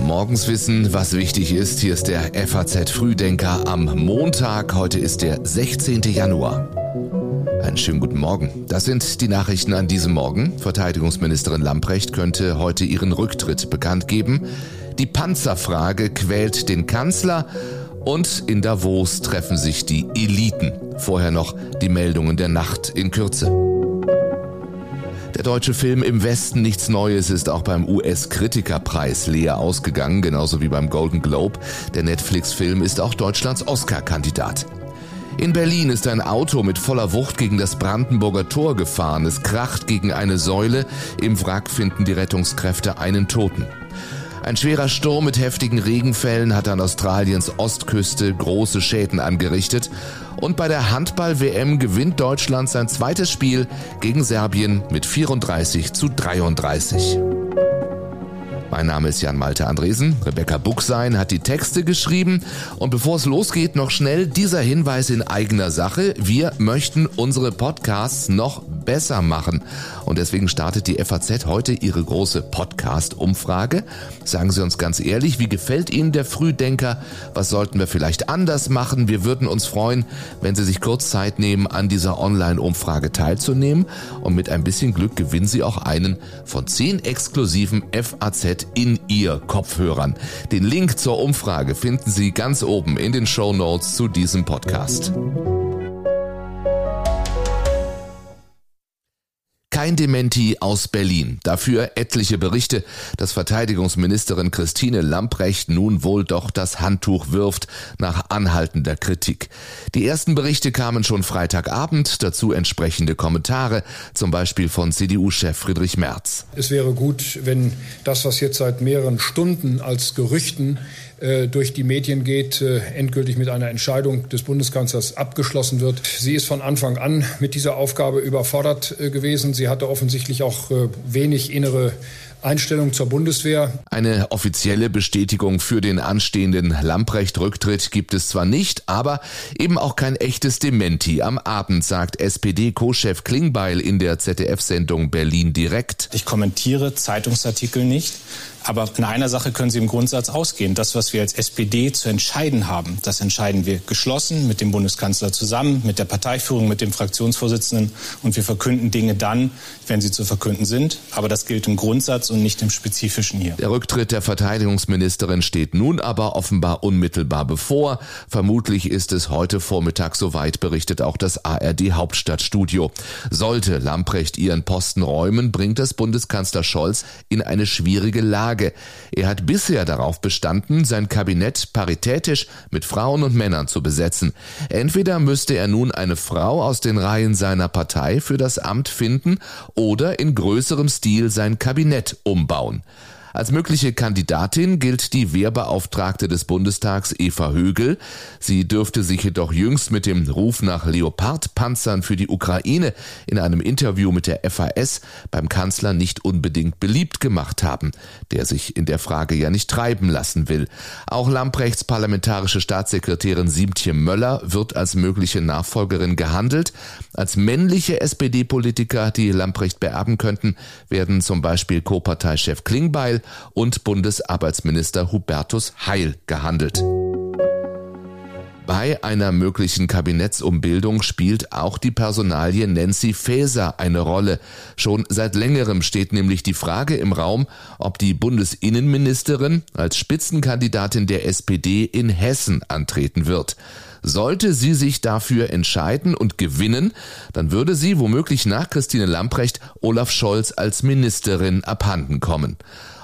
Morgens wissen, was wichtig ist. Hier ist der FAZ Frühdenker am Montag. Heute ist der 16. Januar. Einen schönen guten Morgen. Das sind die Nachrichten an diesem Morgen. Verteidigungsministerin Lamprecht könnte heute ihren Rücktritt bekannt geben. Die Panzerfrage quält den Kanzler und in Davos treffen sich die Eliten. Vorher noch die Meldungen der Nacht in Kürze. Der deutsche Film Im Westen nichts Neues ist auch beim US-Kritikerpreis leer ausgegangen, genauso wie beim Golden Globe. Der Netflix-Film ist auch Deutschlands Oscar-Kandidat. In Berlin ist ein Auto mit voller Wucht gegen das Brandenburger Tor gefahren. Es kracht gegen eine Säule. Im Wrack finden die Rettungskräfte einen Toten. Ein schwerer Sturm mit heftigen Regenfällen hat an Australiens Ostküste große Schäden angerichtet. Und bei der Handball-WM gewinnt Deutschland sein zweites Spiel gegen Serbien mit 34 zu 33. Mein Name ist Jan Malte Andresen. Rebecca Buchsein hat die Texte geschrieben. Und bevor es losgeht, noch schnell dieser Hinweis in eigener Sache. Wir möchten unsere Podcasts noch besser machen. Und deswegen startet die FAZ heute ihre große Podcast-Umfrage. Sagen Sie uns ganz ehrlich, wie gefällt Ihnen der Frühdenker? Was sollten wir vielleicht anders machen? Wir würden uns freuen, wenn Sie sich kurz Zeit nehmen, an dieser Online-Umfrage teilzunehmen. Und mit ein bisschen Glück gewinnen Sie auch einen von zehn exklusiven FAZ in Ihr Kopfhörern. Den Link zur Umfrage finden Sie ganz oben in den Show Notes zu diesem Podcast. Kein Dementi aus Berlin. Dafür etliche Berichte, dass Verteidigungsministerin Christine Lamprecht nun wohl doch das Handtuch wirft nach anhaltender Kritik. Die ersten Berichte kamen schon Freitagabend, dazu entsprechende Kommentare, zum Beispiel von CDU-Chef Friedrich Merz. Es wäre gut, wenn das, was jetzt seit mehreren Stunden als Gerüchten durch die Medien geht, äh, endgültig mit einer Entscheidung des Bundeskanzlers abgeschlossen wird. Sie ist von Anfang an mit dieser Aufgabe überfordert äh, gewesen. Sie hatte offensichtlich auch wenig innere Einstellung zur Bundeswehr. Eine offizielle Bestätigung für den anstehenden Lamprecht-Rücktritt gibt es zwar nicht, aber eben auch kein echtes Dementi. Am Abend sagt SPD-Co-Chef Klingbeil in der ZDF-Sendung Berlin direkt. Ich kommentiere Zeitungsartikel nicht. Aber in einer Sache können Sie im Grundsatz ausgehen. Das, was wir als SPD zu entscheiden haben, das entscheiden wir geschlossen mit dem Bundeskanzler zusammen, mit der Parteiführung, mit dem Fraktionsvorsitzenden. Und wir verkünden Dinge dann, wenn sie zu verkünden sind. Aber das gilt im Grundsatz und nicht im Spezifischen hier. Der Rücktritt der Verteidigungsministerin steht nun aber offenbar unmittelbar bevor. Vermutlich ist es heute Vormittag soweit, berichtet auch das ARD Hauptstadtstudio. Sollte Lamprecht ihren Posten räumen, bringt das Bundeskanzler Scholz in eine schwierige Lage Frage. Er hat bisher darauf bestanden, sein Kabinett paritätisch mit Frauen und Männern zu besetzen. Entweder müsste er nun eine Frau aus den Reihen seiner Partei für das Amt finden oder in größerem Stil sein Kabinett umbauen. Als mögliche Kandidatin gilt die Wehrbeauftragte des Bundestags Eva Högel. Sie dürfte sich jedoch jüngst mit dem Ruf nach Leopardpanzern für die Ukraine in einem Interview mit der FAS beim Kanzler nicht unbedingt beliebt gemacht haben, der sich in der Frage ja nicht treiben lassen will. Auch Lamprechts parlamentarische Staatssekretärin Siemtje Möller wird als mögliche Nachfolgerin gehandelt. Als männliche SPD-Politiker, die Lamprecht beerben könnten, werden zum Beispiel Co-Parteichef Klingbeil und Bundesarbeitsminister Hubertus Heil gehandelt. Bei einer möglichen Kabinettsumbildung spielt auch die Personalie Nancy Faeser eine Rolle. Schon seit längerem steht nämlich die Frage im Raum, ob die Bundesinnenministerin als Spitzenkandidatin der SPD in Hessen antreten wird. Sollte sie sich dafür entscheiden und gewinnen, dann würde sie womöglich nach Christine Lamprecht Olaf Scholz als Ministerin abhanden kommen.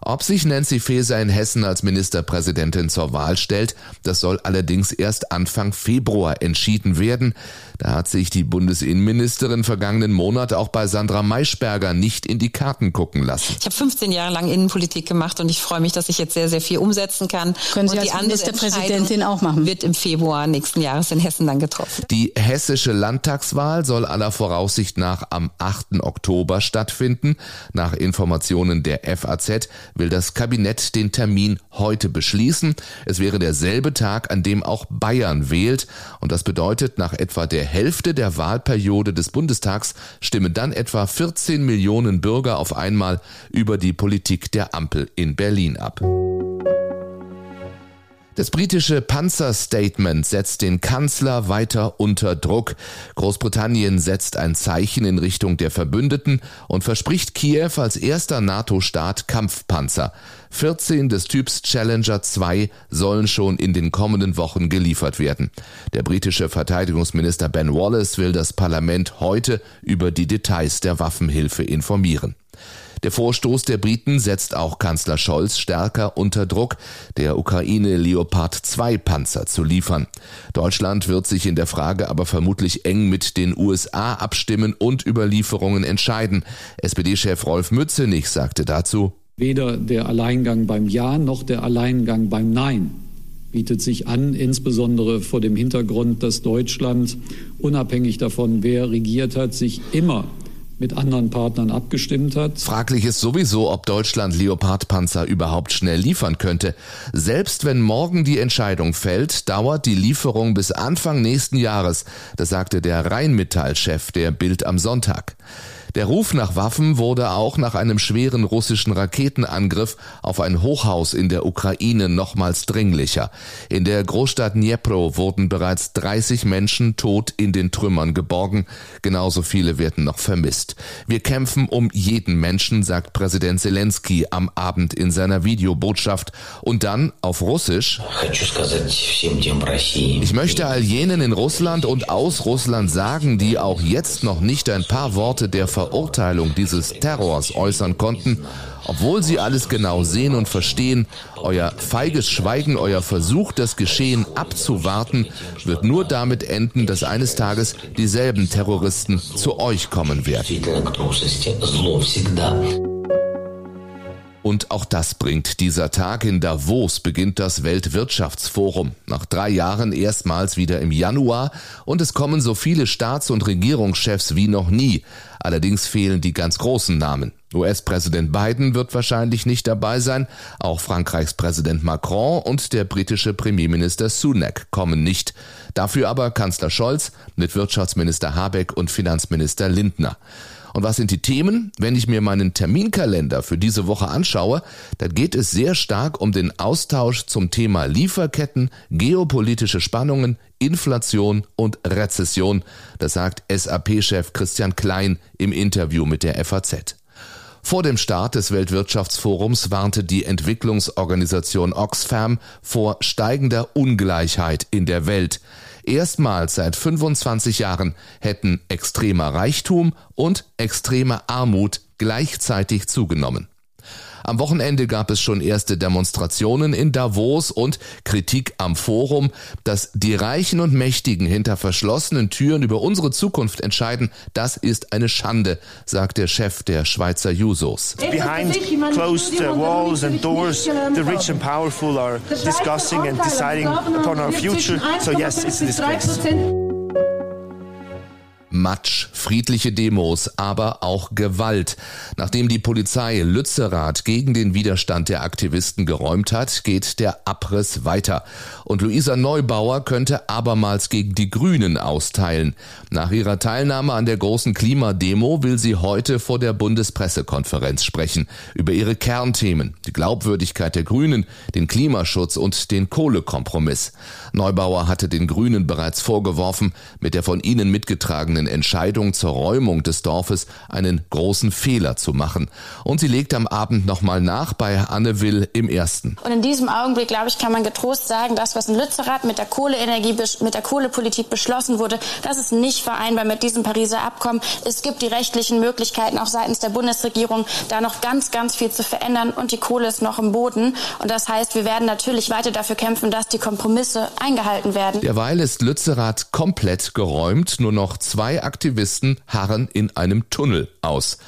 Ob sich Nancy Faeser in Hessen als Ministerpräsidentin zur Wahl stellt, das soll allerdings erst Anfang Februar entschieden werden. Da hat sich die Bundesinnenministerin vergangenen Monat auch bei Sandra Maischberger nicht in die Karten gucken lassen. Ich habe 15 Jahre lang Innenpolitik gemacht und ich freue mich, dass ich jetzt sehr, sehr viel umsetzen kann. Können Sie und als Ministerpräsidentin auch machen? Wird im Februar nächsten Jahres in Hessen dann getroffen. Die hessische Landtagswahl soll aller Voraussicht nach am 8. Oktober stattfinden. Nach Informationen der FAZ will das Kabinett den Termin heute beschließen. Es wäre derselbe Tag, an dem auch Bayern wählt. Und das bedeutet, nach etwa der Hälfte der Wahlperiode des Bundestags stimmen dann etwa 14 Millionen Bürger auf einmal über die Politik der Ampel in Berlin ab. Das britische Panzerstatement setzt den Kanzler weiter unter Druck. Großbritannien setzt ein Zeichen in Richtung der Verbündeten und verspricht Kiew als erster NATO-Staat Kampfpanzer. 14 des Typs Challenger 2 sollen schon in den kommenden Wochen geliefert werden. Der britische Verteidigungsminister Ben Wallace will das Parlament heute über die Details der Waffenhilfe informieren. Der Vorstoß der Briten setzt auch Kanzler Scholz stärker unter Druck, der Ukraine Leopard 2 Panzer zu liefern. Deutschland wird sich in der Frage aber vermutlich eng mit den USA abstimmen und über Lieferungen entscheiden. SPD-Chef Rolf Mützenich sagte dazu, Weder der Alleingang beim Ja noch der Alleingang beim Nein bietet sich an, insbesondere vor dem Hintergrund, dass Deutschland, unabhängig davon, wer regiert hat, sich immer mit anderen Partnern abgestimmt hat. Fraglich ist sowieso, ob Deutschland Leopardpanzer überhaupt schnell liefern könnte. Selbst wenn morgen die Entscheidung fällt, dauert die Lieferung bis Anfang nächsten Jahres. Das sagte der Rheinmetall-Chef der Bild am Sonntag. Der Ruf nach Waffen wurde auch nach einem schweren russischen Raketenangriff auf ein Hochhaus in der Ukraine nochmals dringlicher. In der Großstadt Dnipro wurden bereits 30 Menschen tot in den Trümmern geborgen. Genauso viele werden noch vermisst. Wir kämpfen um jeden Menschen, sagt Präsident Zelensky am Abend in seiner Videobotschaft. Und dann auf Russisch. Ich möchte all jenen in Russland und aus Russland sagen, die auch jetzt noch nicht ein paar Worte der Verurteilung dieses Terrors äußern konnten, obwohl sie alles genau sehen und verstehen, euer feiges Schweigen, euer Versuch, das Geschehen abzuwarten, wird nur damit enden, dass eines Tages dieselben Terroristen zu euch kommen werden. Und auch das bringt dieser Tag. In Davos beginnt das Weltwirtschaftsforum. Nach drei Jahren erstmals wieder im Januar und es kommen so viele Staats- und Regierungschefs wie noch nie. Allerdings fehlen die ganz großen Namen. US-Präsident Biden wird wahrscheinlich nicht dabei sein, auch Frankreichs Präsident Macron und der britische Premierminister Sunak kommen nicht. Dafür aber Kanzler Scholz mit Wirtschaftsminister Habeck und Finanzminister Lindner. Und was sind die Themen? Wenn ich mir meinen Terminkalender für diese Woche anschaue, dann geht es sehr stark um den Austausch zum Thema Lieferketten, geopolitische Spannungen, Inflation und Rezession. Das sagt SAP-Chef Christian Klein im Interview mit der FAZ. Vor dem Start des Weltwirtschaftsforums warnte die Entwicklungsorganisation Oxfam vor steigender Ungleichheit in der Welt. Erstmals seit 25 Jahren hätten extremer Reichtum und extreme Armut gleichzeitig zugenommen. Am Wochenende gab es schon erste Demonstrationen in Davos und Kritik am Forum, dass die Reichen und Mächtigen hinter verschlossenen Türen über unsere Zukunft entscheiden. Das ist eine Schande, sagt der Chef der Schweizer Jusos. Behind closed walls and doors, the rich and powerful are discussing and deciding upon our future. So yes, it's a disgrace. Matsch, friedliche Demos, aber auch Gewalt. Nachdem die Polizei Lützerath gegen den Widerstand der Aktivisten geräumt hat, geht der Abriss weiter. Und Luisa Neubauer könnte abermals gegen die Grünen austeilen. Nach ihrer Teilnahme an der großen Klimademo will sie heute vor der Bundespressekonferenz sprechen über ihre Kernthemen, die Glaubwürdigkeit der Grünen, den Klimaschutz und den Kohlekompromiss. Neubauer hatte den Grünen bereits vorgeworfen, mit der von ihnen mitgetragenen Entscheidung zur Räumung des Dorfes einen großen Fehler zu machen. Und sie legt am Abend nochmal nach bei Anne Will im Ersten. Und in diesem Augenblick, glaube ich, kann man getrost sagen, das, was in Lützerath mit der Kohleenergie, mit der Kohlepolitik beschlossen wurde, das ist nicht vereinbar mit diesem Pariser Abkommen. Es gibt die rechtlichen Möglichkeiten auch seitens der Bundesregierung, da noch ganz, ganz viel zu verändern und die Kohle ist noch im Boden. Und das heißt, wir werden natürlich weiter dafür kämpfen, dass die Kompromisse eingehalten werden. Derweil ist Lützerath komplett geräumt. Nur noch zwei Aktivisten harren in einem Tunnel aus.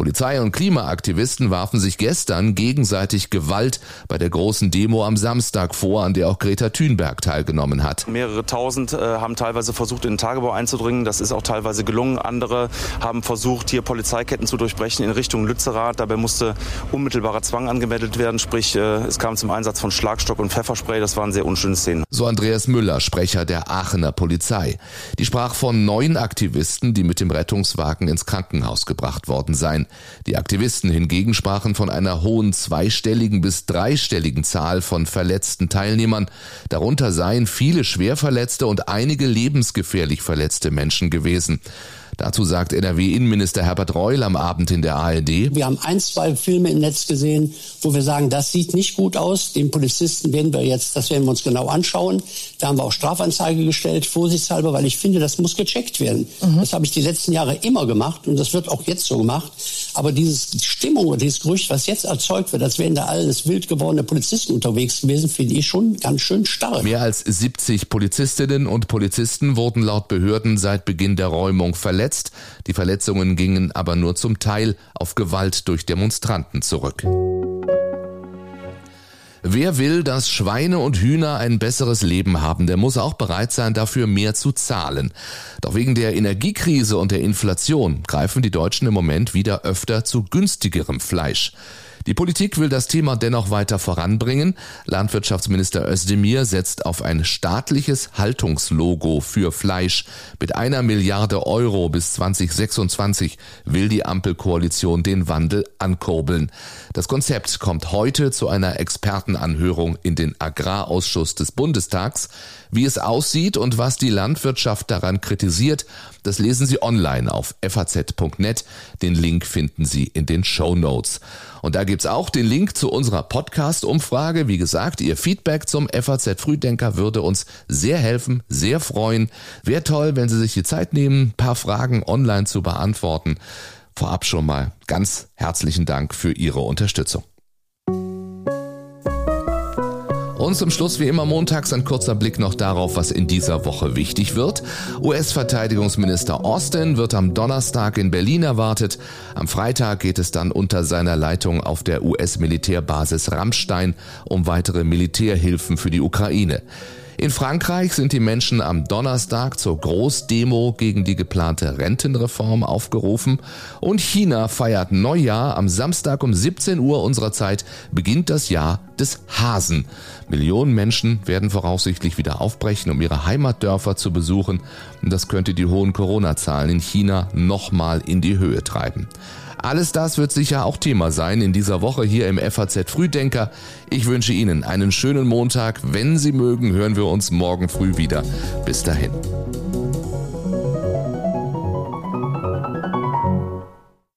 Polizei und Klimaaktivisten warfen sich gestern gegenseitig Gewalt bei der großen Demo am Samstag vor, an der auch Greta Thunberg teilgenommen hat. Mehrere tausend äh, haben teilweise versucht, in den Tagebau einzudringen. Das ist auch teilweise gelungen. Andere haben versucht, hier Polizeiketten zu durchbrechen in Richtung Lützerath. Dabei musste unmittelbarer Zwang angemeldet werden. Sprich, äh, es kam zum Einsatz von Schlagstock und Pfefferspray. Das waren sehr unschöne Szenen. So Andreas Müller, Sprecher der Aachener Polizei. Die sprach von neun Aktivisten, die mit dem Rettungswagen ins Krankenhaus gebracht worden seien. Die Aktivisten hingegen sprachen von einer hohen zweistelligen bis dreistelligen Zahl von verletzten Teilnehmern. Darunter seien viele schwerverletzte und einige lebensgefährlich verletzte Menschen gewesen. Dazu sagt NRW-Innenminister Herbert Reul am Abend in der ARD. Wir haben ein, zwei Filme im Netz gesehen, wo wir sagen, das sieht nicht gut aus. Den Polizisten werden wir jetzt, das werden wir uns genau anschauen. Da haben wir auch Strafanzeige gestellt, vorsichtshalber, weil ich finde, das muss gecheckt werden. Mhm. Das habe ich die letzten Jahre immer gemacht und das wird auch jetzt so gemacht. Aber diese Stimmung oder dieses Gerücht, was jetzt erzeugt wird, als wären da alles wild gewordene Polizisten unterwegs gewesen, finde ich schon ganz schön stark. Mehr als 70 Polizistinnen und Polizisten wurden laut Behörden seit Beginn der Räumung verletzt verletzt. Die Verletzungen gingen aber nur zum Teil auf Gewalt durch Demonstranten zurück. Wer will, dass Schweine und Hühner ein besseres Leben haben, der muss auch bereit sein, dafür mehr zu zahlen. Doch wegen der Energiekrise und der Inflation greifen die Deutschen im Moment wieder öfter zu günstigerem Fleisch. Die Politik will das Thema dennoch weiter voranbringen. Landwirtschaftsminister Özdemir setzt auf ein staatliches Haltungslogo für Fleisch. Mit einer Milliarde Euro bis 2026 will die Ampelkoalition den Wandel ankurbeln. Das Konzept kommt heute zu einer Expertenanhörung in den Agrarausschuss des Bundestags. Wie es aussieht und was die Landwirtschaft daran kritisiert, das lesen Sie online auf faz.net. Den Link finden Sie in den Show Notes. Und da gibt's auch den Link zu unserer Podcast-Umfrage. Wie gesagt, Ihr Feedback zum FAZ Frühdenker würde uns sehr helfen, sehr freuen. Wäre toll, wenn Sie sich die Zeit nehmen, paar Fragen online zu beantworten. Vorab schon mal ganz herzlichen Dank für Ihre Unterstützung. Und zum Schluss wie immer montags ein kurzer Blick noch darauf, was in dieser Woche wichtig wird. US-Verteidigungsminister Austin wird am Donnerstag in Berlin erwartet. Am Freitag geht es dann unter seiner Leitung auf der US-Militärbasis Rammstein um weitere Militärhilfen für die Ukraine. In Frankreich sind die Menschen am Donnerstag zur Großdemo gegen die geplante Rentenreform aufgerufen und China feiert Neujahr am Samstag um 17 Uhr unserer Zeit beginnt das Jahr des Hasen. Millionen Menschen werden voraussichtlich wieder aufbrechen, um ihre Heimatdörfer zu besuchen das könnte die hohen Corona-Zahlen in China nochmal in die Höhe treiben. Alles das wird sicher auch Thema sein in dieser Woche hier im FAZ Frühdenker. Ich wünsche Ihnen einen schönen Montag. Wenn Sie mögen, hören wir uns morgen früh wieder. Bis dahin.